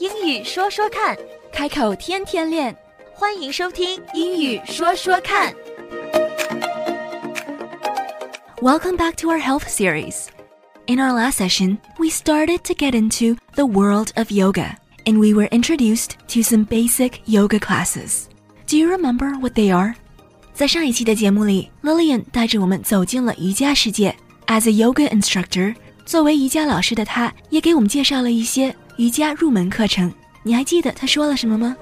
英语说说看，开口天天练。欢迎收听《英语说说看》。 Welcome back to our health series. In our last session, we started to get into the world of yoga, and we were introduced to some basic yoga classes. Do you remember what they are? 在上一期的节目里，Lillian 带着我们走进了瑜伽世界。As a yoga instructor，作为瑜伽老师的她，也给我们介绍了一些 瑜伽入门课程。你还记得她说了什么吗？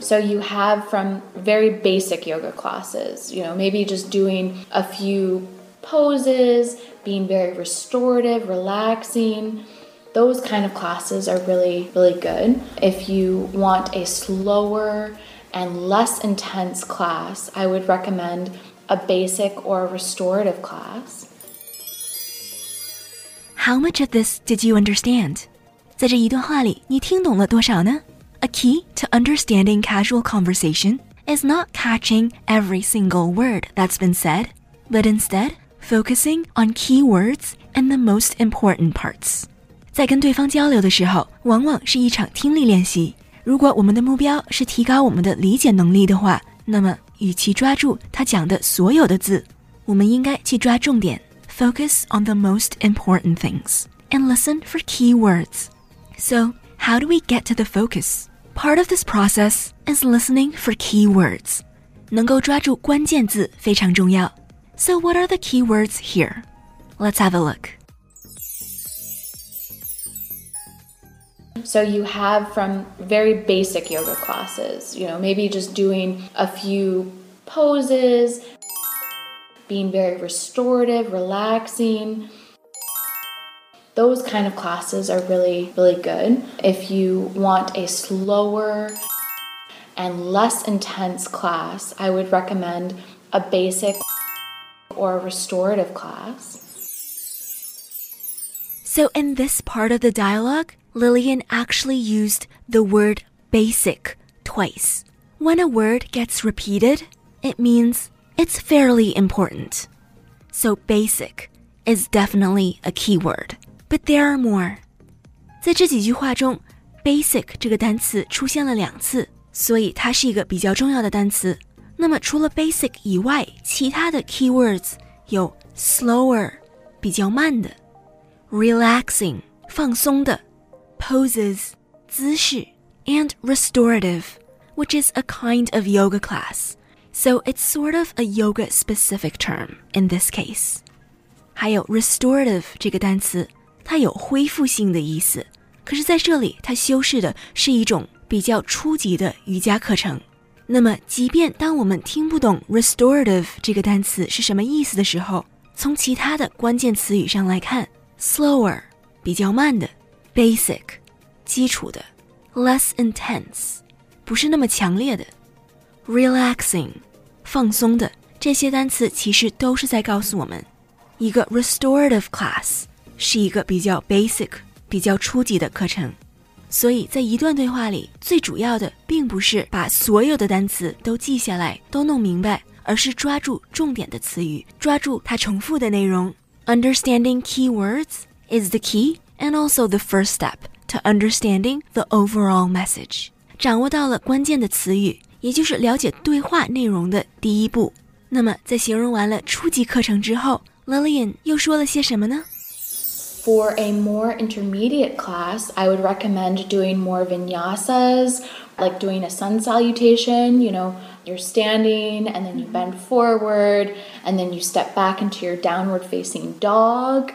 So you have from very basic yoga classes, you know, maybe just doing a few poses, being very restorative, relaxing. Those kind of classes are really, really good. If you want a slower and less intense class, I would recommend a basic or a restorative class. How much of this did you understand? 在这一段话里，你听懂了多少呢？A key to understanding casual conversation is not catching every single word that's been said, but instead focusing on key words and the most important parts. 在跟对方交流的时候，往往是一场听力练习。如果我们的目标是提高我们的理解能力的话，那么与其抓住他讲的所有的字，我们应该去抓重点 ，focus on the most important things and listen for key words. So, how do we get to the focus? Part of this process is listening for key words. 能够抓住关键字非常重要。So, what are the key words here? Let's have a look. So you have from very basic yoga classes, you know, maybe just doing a few poses, being very restorative, relaxing. Those kind of classes are really, really good. If you want a slower and less intense class, I would recommend a basic or a restorative class. So, in this part of the dialogue, Lillian actually used the word basic twice. When a word gets repeated, it means it's fairly important. So, basic is definitely a key word. But there are more. 在这几句话中，basic 这个单词出现了两次，所以它是一个比较重要的单词。那么除了 basic 以外，其他的 keywords 有 slower 比较慢的，relaxing 放松的，poses 姿势，and restorative which is a kind of yoga class. So it's sort of a yoga specific term in this case. 还有 restorative 这个单词，它有恢复性的意思，可是在这里它修饰的是一种比较初级的瑜伽课程。那么，即便当我们听不懂 restorative 这个单词是什么意思的时候，从其他的关键词语上来看，slower 比较慢的，basic 基础的，less intense 不是那么强烈的，relaxing 放松的，这些单词其实都是在告诉我们，一个 restorative class 是一个比较 basic、比较初级的课程。所以在一段对话里，最主要的并不是把所有的单词都记下来、都弄明白，而是抓住重点的词语，抓住它重复的内容。Understanding key words is the key and also the first step to understanding the overall message. 掌握到了关键的词语，也就是了解对话内容的第一步。那么，在形容完了初级课程之后，Lillian 又说了些什么呢？ For a more intermediate class, I would recommend doing more vinyasas, like doing a sun salutation. You know, you're standing and then you bend forward and then you step back into your downward facing dog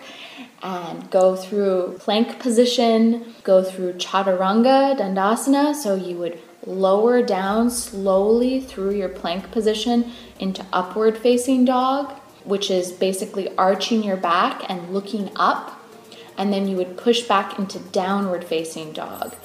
and go through plank position, go through chaturanga dandasana. So you would lower down slowly through your plank position into upward facing dog, which is basically arching your back and looking up and then you would push back into downward facing dog.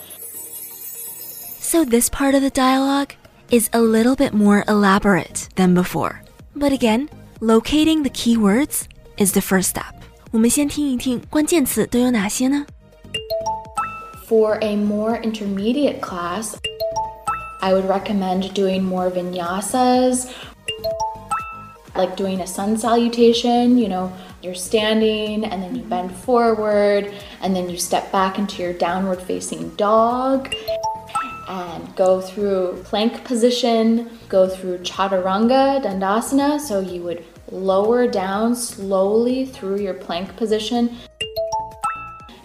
So, this part of the dialogue is a little bit more elaborate than before. But again, locating the keywords is the first step. 我们先听一听关键词都有哪些呢？ For a more intermediate class, I would recommend doing more vinyasas, like doing a sun salutation. You know, you're standing and then you bend forward and then you step back into your downward facing dog and go through plank position, go through chaturanga dandasana. So you would lower down slowly through your plank position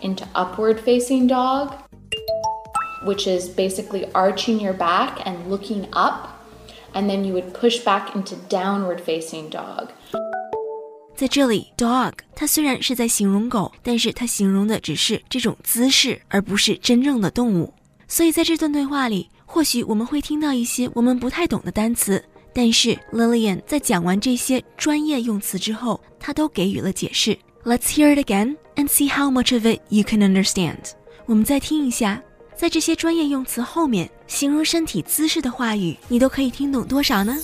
into upward facing dog, which is basically arching your back and looking up. And then you would push back into downward facing dog. 在这里，dog 它虽然是在形容狗，但是它形容的只是这种姿势，而不是真正的动物。所以在这段对话里，或许我们会听到一些我们不太懂的单词，但是 Lillian 在讲完这些专业用词之后，她都给予了解释。Let's hear it again and see how much of it you can understand。我们再听一下， 在这些专业用词后面，形容身体姿势的话语，你都可以听懂多少呢？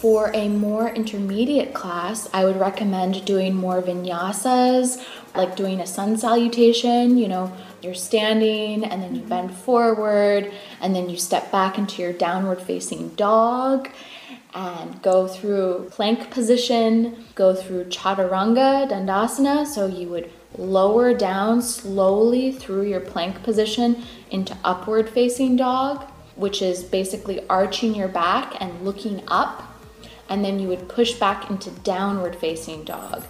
For a more intermediate class, I would recommend doing more vinyasas, like doing a sun salutation. You know, you're standing and then you bend forward and then you step back into your downward facing dog and go through plank position, go through chaturanga dandasana. So you would lower down slowly through your plank position into upward facing dog, which is basically arching your back and looking up and then you would push back into downward facing dog.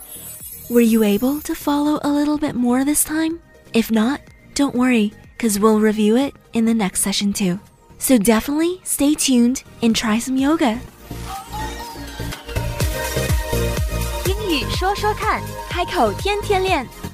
Were you able to follow a little bit more this time? If not, don't worry, because we'll review it in the next session too. So definitely stay tuned and try some yoga. 英语说说看，开口天天练.